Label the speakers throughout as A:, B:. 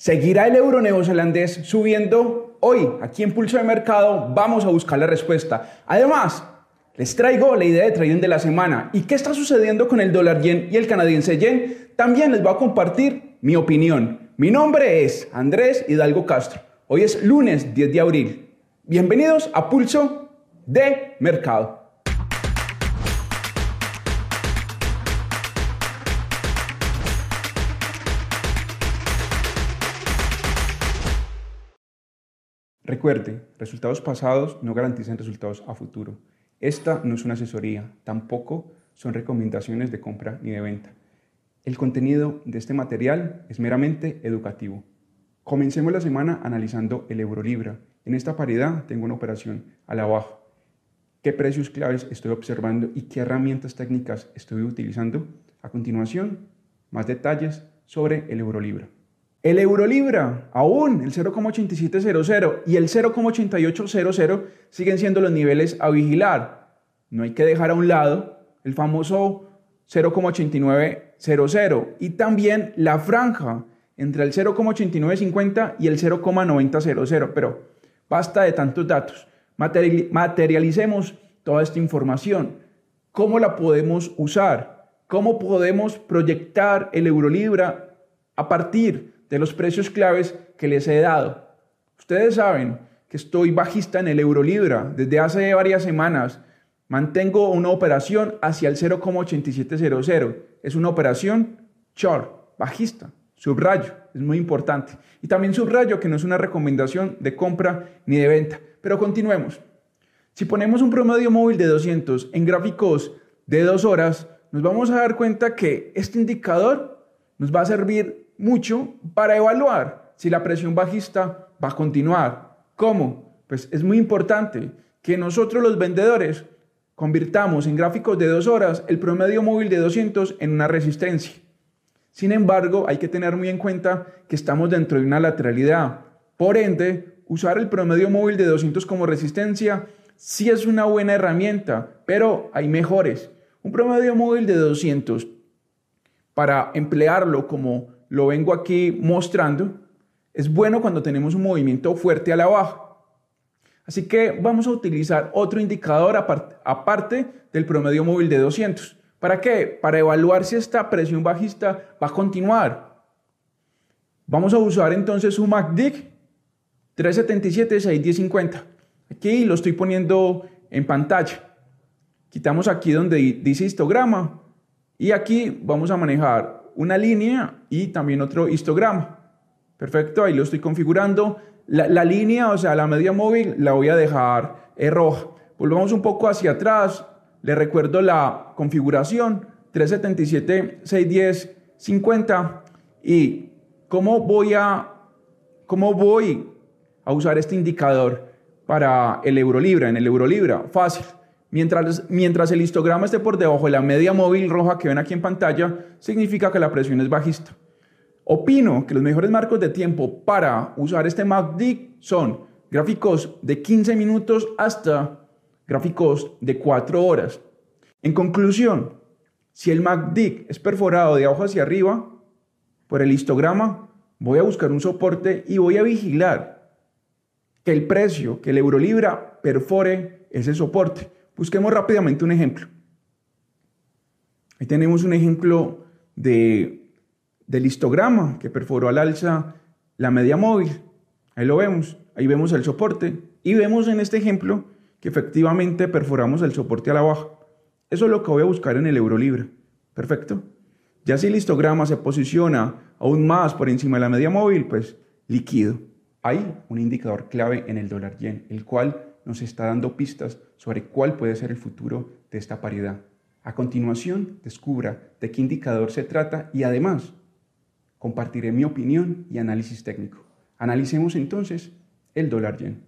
A: ¿Seguirá el euro neozelandés subiendo? Hoy, aquí en Pulso de Mercado, vamos a buscar la respuesta. Además, les traigo la idea de trading de la semana y qué está sucediendo con el dólar yen y el canadiense yen. También les voy a compartir mi opinión. Mi nombre es Andrés Hidalgo Castro. Hoy es lunes 10 de abril. Bienvenidos a Pulso de Mercado. Recuerde, resultados pasados no garantizan resultados a futuro. Esta no es una asesoría, tampoco son recomendaciones de compra ni de venta. El contenido de este material es meramente educativo. Comencemos la semana analizando el euro libra. En esta paridad tengo una operación a la baja. ¿Qué precios claves estoy observando y qué herramientas técnicas estoy utilizando? A continuación, más detalles sobre el euro libra. El euro libra, aún el 0,8700 y el 0,8800 siguen siendo los niveles a vigilar. No hay que dejar a un lado el famoso 0,8900 y también la franja entre el 0,8950 y el 0,9000. Pero basta de tantos datos. Materialicemos toda esta información. ¿Cómo la podemos usar? ¿Cómo podemos proyectar el euro libra a partir de los precios claves que les he dado. Ustedes saben que estoy bajista en el euro libra desde hace varias semanas. Mantengo una operación hacia el 0,8700. Es una operación short, bajista. Subrayo, es muy importante. Y también subrayo que no es una recomendación de compra ni de venta. Pero continuemos. Si ponemos un promedio móvil de 200 en gráficos de dos horas, nos vamos a dar cuenta que este indicador nos va a servir mucho para evaluar si la presión bajista va a continuar. ¿Cómo? Pues es muy importante que nosotros los vendedores convirtamos en gráficos de dos horas el promedio móvil de 200 en una resistencia. Sin embargo, hay que tener muy en cuenta que estamos dentro de una lateralidad. Por ende, usar el promedio móvil de 200 como resistencia sí es una buena herramienta, pero hay mejores. Un promedio móvil de 200 para emplearlo como lo vengo aquí mostrando, es bueno cuando tenemos un movimiento fuerte a la baja. Así que vamos a utilizar otro indicador aparte del promedio móvil de 200. ¿Para qué? Para evaluar si esta presión bajista va a continuar. Vamos a usar entonces un MACD 377 61050. Aquí lo estoy poniendo en pantalla. Quitamos aquí donde dice histograma y aquí vamos a manejar una línea y también otro histograma. Perfecto, ahí lo estoy configurando. La, línea, o sea, la media móvil, la voy a dejar eh, roja. Volvamos un poco hacia atrás. Le recuerdo la configuración 377, 610, 50. ¿Y cómo voy a, cómo voy a usar este indicador para el euro libra? En el euro libra, fácil. Mientras, mientras el histograma esté por debajo de la media móvil roja que ven aquí en pantalla, significa que la presión es bajista. Opino que los mejores marcos de tiempo para usar este MACD son gráficos de 15 minutos hasta gráficos de 4 horas. En conclusión, si el MACD es perforado de abajo hacia arriba por el histograma, voy a buscar un soporte y voy a vigilar que el precio, que el euro libra perfore ese soporte. Busquemos rápidamente un ejemplo. Ahí tenemos un ejemplo de, del histograma que perforó al alza la media móvil. Ahí lo vemos. Ahí vemos el soporte. Y vemos en este ejemplo que efectivamente perforamos el soporte a la baja. Eso es lo que voy a buscar en el euro libre. Perfecto. Ya si el histograma se posiciona aún más por encima de la media móvil, pues líquido. Hay un indicador clave en el dólar yen, el cual nos está dando pistas sobre cuál puede ser el futuro de esta paridad. A continuación, descubra de qué indicador se trata y además compartiré mi opinión y análisis técnico. Analicemos entonces el dólar yen.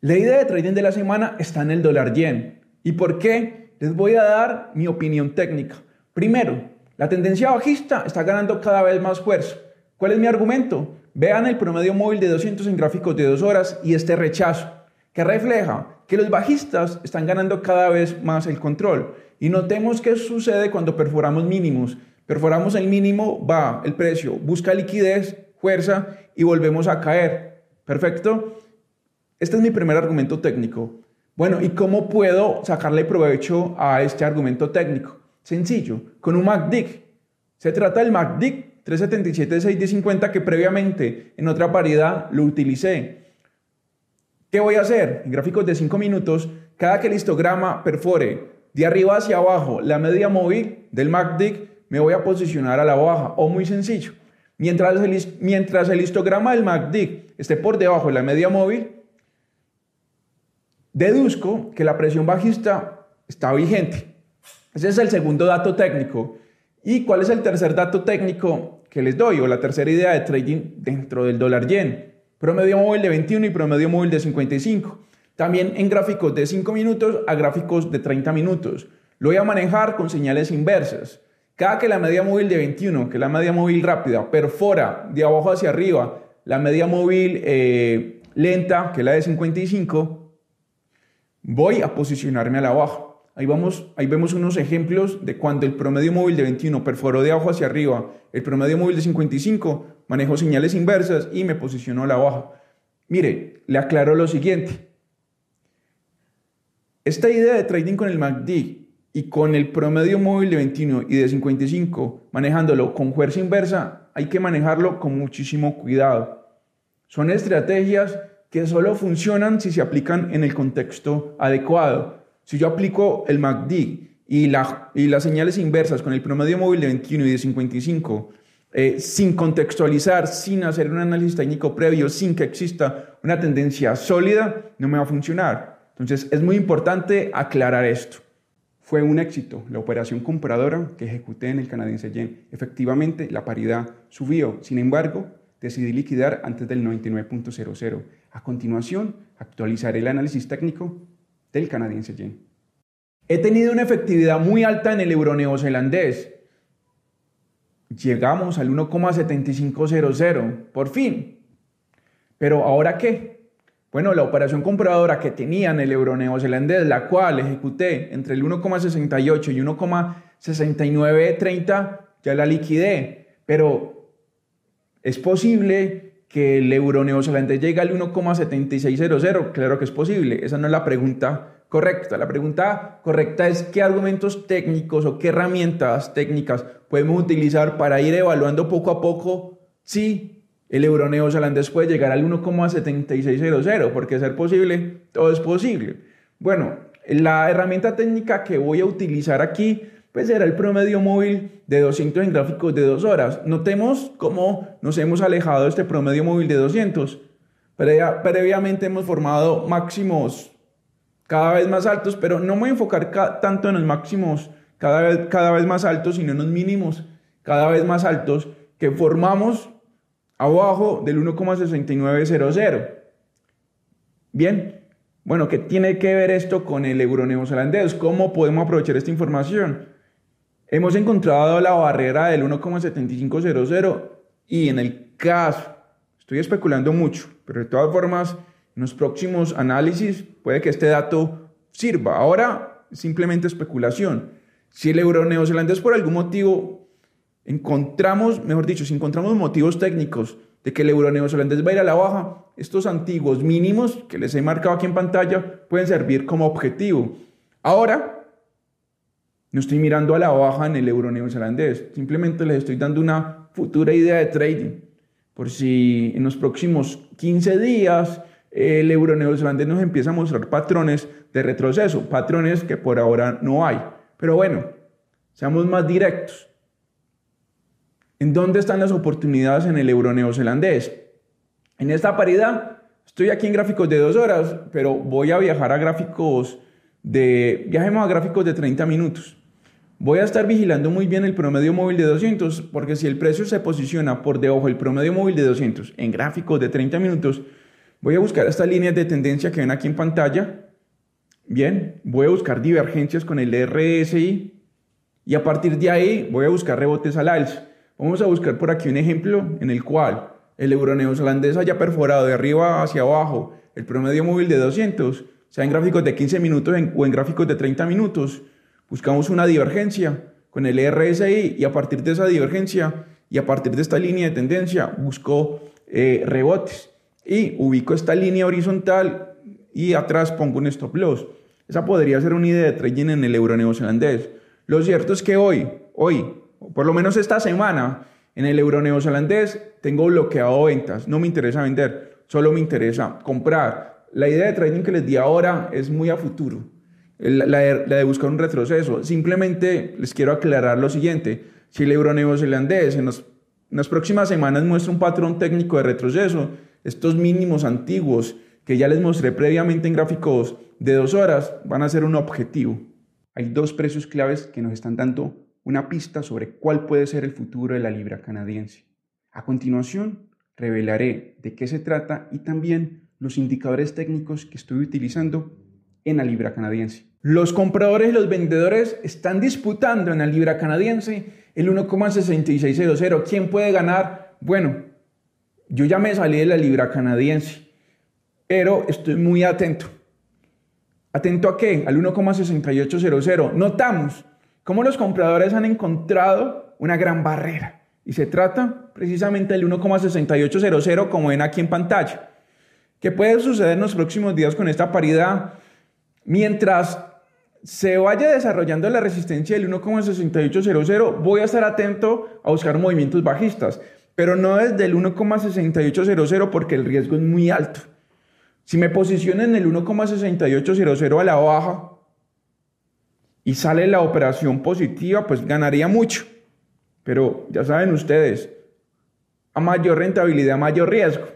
A: La idea de trading de la semana está en el dólar yen. ¿Y por qué? Les voy a dar mi opinión técnica. Primero, la tendencia bajista está ganando cada vez más fuerza. ¿Cuál es mi argumento? Vean el promedio móvil de 200 en gráficos de dos horas y este rechazo que refleja que los bajistas están ganando cada vez más el control. Y notemos qué sucede cuando perforamos mínimos. Perforamos el mínimo, va el precio, busca liquidez, fuerza y volvemos a caer. Perfecto. Este es mi primer argumento técnico. Bueno, ¿y cómo puedo sacarle provecho a este argumento técnico? Sencillo, con un MACD. Se trata del MACD 377-650 que previamente en otra paridad lo utilicé. ¿Qué voy a hacer? En gráficos de 5 minutos, cada que el histograma perfore de arriba hacia abajo la media móvil del MACD, me voy a posicionar a la baja. O muy sencillo, mientras el, mientras el histograma del MACD esté por debajo de la media móvil, deduzco que la presión bajista está vigente. Ese es el segundo dato técnico. ¿Y cuál es el tercer dato técnico que les doy o la tercera idea de trading dentro del dólar yen? Promedio móvil de 21 y promedio móvil de 55. También en gráficos de 5 minutos a gráficos de 30 minutos. Lo voy a manejar con señales inversas. Cada que la media móvil de 21, que es la media móvil rápida, perfora de abajo hacia arriba la media móvil eh, lenta, que es la de 55, voy a posicionarme a la baja. Ahí, vamos, ahí vemos unos ejemplos de cuando el promedio móvil de 21 perforó de abajo hacia arriba, el promedio móvil de 55 manejo señales inversas y me posicionó a la baja. Mire, le aclaro lo siguiente. Esta idea de trading con el MACD y con el promedio móvil de 21 y de 55, manejándolo con fuerza inversa, hay que manejarlo con muchísimo cuidado. Son estrategias que solo funcionan si se aplican en el contexto adecuado. Si yo aplico el MACD y, la, y las señales inversas con el promedio móvil de 21 y de 55, eh, sin contextualizar, sin hacer un análisis técnico previo, sin que exista una tendencia sólida, no me va a funcionar. Entonces es muy importante aclarar esto. Fue un éxito la operación compradora que ejecuté en el canadiense yen. Efectivamente, la paridad subió. Sin embargo, decidí liquidar antes del 99.00. A continuación, actualizaré el análisis técnico del canadiense yen. He tenido una efectividad muy alta en el euro neozelandés. Llegamos al 1,7500, por fin. Pero ahora qué? Bueno, la operación compradora que tenía en el euro neozelandés, la cual ejecuté entre el 1,68 y 1,6930, ya la liquidé. Pero es posible que el euro neozelandés llegue al 1,7600? Claro que es posible. Esa no es la pregunta correcta. La pregunta correcta es qué argumentos técnicos o qué herramientas técnicas podemos utilizar para ir evaluando poco a poco si el euro neozelandés puede llegar al 1,7600, porque ser posible, todo es posible. Bueno, la herramienta técnica que voy a utilizar aquí pues era el promedio móvil de 200 en gráficos de dos horas. Notemos cómo nos hemos alejado de este promedio móvil de 200. previamente hemos formado máximos cada vez más altos, pero no me voy a enfocar tanto en los máximos cada vez, cada vez más altos, sino en los mínimos cada vez más altos que formamos abajo del 1,6900. Bien, bueno, ¿qué tiene que ver esto con el euro neozelandés? ¿Cómo podemos aprovechar esta información? Hemos encontrado la barrera del 1,7500 y en el caso, estoy especulando mucho, pero de todas formas, en los próximos análisis puede que este dato sirva. Ahora, simplemente especulación. Si el euro neozelandés por algún motivo encontramos, mejor dicho, si encontramos motivos técnicos de que el euro neozelandés va a ir a la baja, estos antiguos mínimos que les he marcado aquí en pantalla pueden servir como objetivo. Ahora, no estoy mirando a la baja en el euro neozelandés, simplemente les estoy dando una futura idea de trading. Por si en los próximos 15 días el euro neozelandés nos empieza a mostrar patrones de retroceso, patrones que por ahora no hay. Pero bueno, seamos más directos. ¿En dónde están las oportunidades en el euro neozelandés? En esta paridad, estoy aquí en gráficos de dos horas, pero voy a viajar a gráficos de, viajemos a gráficos de 30 minutos. Voy a estar vigilando muy bien el promedio móvil de 200 porque si el precio se posiciona por debajo del promedio móvil de 200 en gráficos de 30 minutos, voy a buscar estas líneas de tendencia que ven aquí en pantalla. Bien, voy a buscar divergencias con el RSI y a partir de ahí voy a buscar rebotes al alza. Vamos a buscar por aquí un ejemplo en el cual el euro neozelandés haya perforado de arriba hacia abajo el promedio móvil de 200, sea en gráficos de 15 minutos o en gráficos de 30 minutos buscamos una divergencia con el RSI y a partir de esa divergencia y a partir de esta línea de tendencia busco eh, rebotes. Y ubico esta línea horizontal y atrás pongo un stop loss. Esa podría ser una idea de trading en el euro neozelandés. Lo cierto es que hoy, hoy, por lo menos esta semana, en el euro neozelandés tengo bloqueado ventas. No me interesa vender, solo me interesa comprar. La idea de trading que les di ahora es muy a futuro. La, de, buscar un retroceso. Simplemente les quiero aclarar lo siguiente. Si el euro neozelandés en, en las próximas semanas muestra un patrón técnico de retroceso, estos mínimos antiguos que ya les mostré previamente en gráficos de dos horas van a ser un objetivo. Hay dos precios claves que nos están dando una pista sobre cuál puede ser el futuro de la libra canadiense. A continuación, revelaré de qué se trata y también los indicadores técnicos que estoy utilizando en la libra canadiense. Los compradores y los vendedores están disputando en la libra canadiense el 1,6600. ¿Quién puede ganar? Bueno, yo ya me salí de la libra canadiense, pero estoy muy atento. ¿Atento a qué? Al 1,6800. Notamos cómo los compradores han encontrado una gran barrera. Y se trata precisamente del 1,6800, como ven aquí en pantalla. ¿Qué puede suceder en los próximos días con esta paridad? Mientras se vaya desarrollando la resistencia del 1,6800, voy a estar atento a buscar movimientos bajistas, pero no desde el 1,6800 porque el riesgo es muy alto. Si me posiciono en el 1,6800 a la baja y sale la operación positiva, pues ganaría mucho. Pero ya saben ustedes, a mayor rentabilidad, mayor riesgo.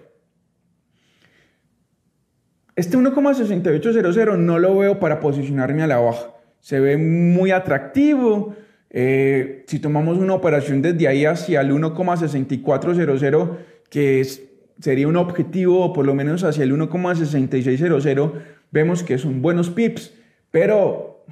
A: Este 1,6800 no lo veo para posicionarme a la baja. Se ve muy atractivo. Eh, si tomamos una operación desde ahí hacia el 1,6400, que es, sería un objetivo, por lo menos hacia el 1,6600, vemos que son buenos pips. Pero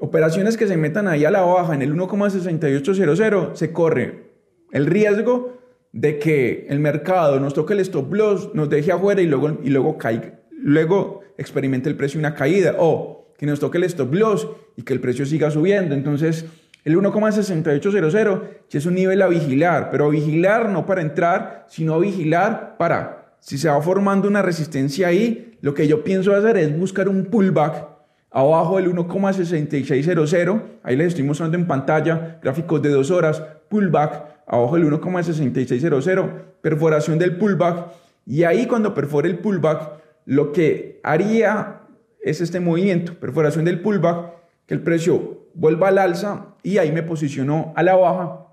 A: operaciones que se metan ahí a la baja en el 1,6800, se corre el riesgo de que el mercado nos toque el stop loss, nos deje afuera y luego, y luego caiga luego experimente el precio una caída o que nos toque el stop loss y que el precio siga subiendo. Entonces, el 1,6800 es un nivel a vigilar, pero a vigilar no para entrar, sino a vigilar para, si se va formando una resistencia ahí, lo que yo pienso hacer es buscar un pullback abajo del 1,6600, ahí les estoy mostrando en pantalla gráficos de dos horas, pullback abajo del 1,6600, perforación del pullback, y ahí cuando perfore el pullback, lo que haría es este movimiento, perforación del pullback, que el precio vuelva al alza y ahí me posicionó a la baja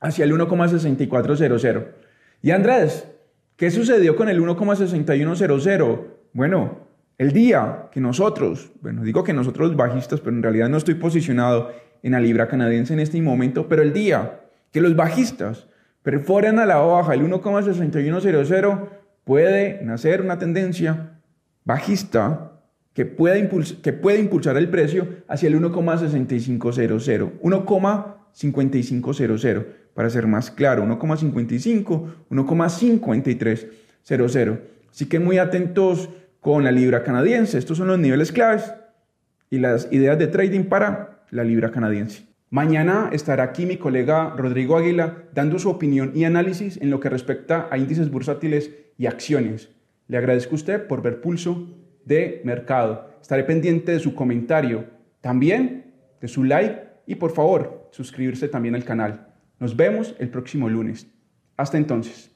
A: hacia el 1,6400. Y Andrés, ¿qué sucedió con el 1,6100? Bueno, el día que nosotros, bueno, digo que nosotros bajistas, pero en realidad no estoy posicionado en la libra canadiense en este momento, pero el día que los bajistas perforen a la baja el 1,6100, puede nacer una tendencia bajista que puede, que puede impulsar el precio hacia el 1,6500, 1,5500, para ser más claro, 1,55, 1,5300. Así que muy atentos con la libra canadiense. Estos son los niveles claves y las ideas de trading para la libra canadiense. Mañana estará aquí mi colega Rodrigo Águila dando su opinión y análisis en lo que respecta a índices bursátiles y acciones. Le agradezco a usted por ver Pulso de Mercado. Estaré pendiente de su comentario, también de su like y por favor suscribirse también al canal. Nos vemos el próximo lunes. Hasta entonces.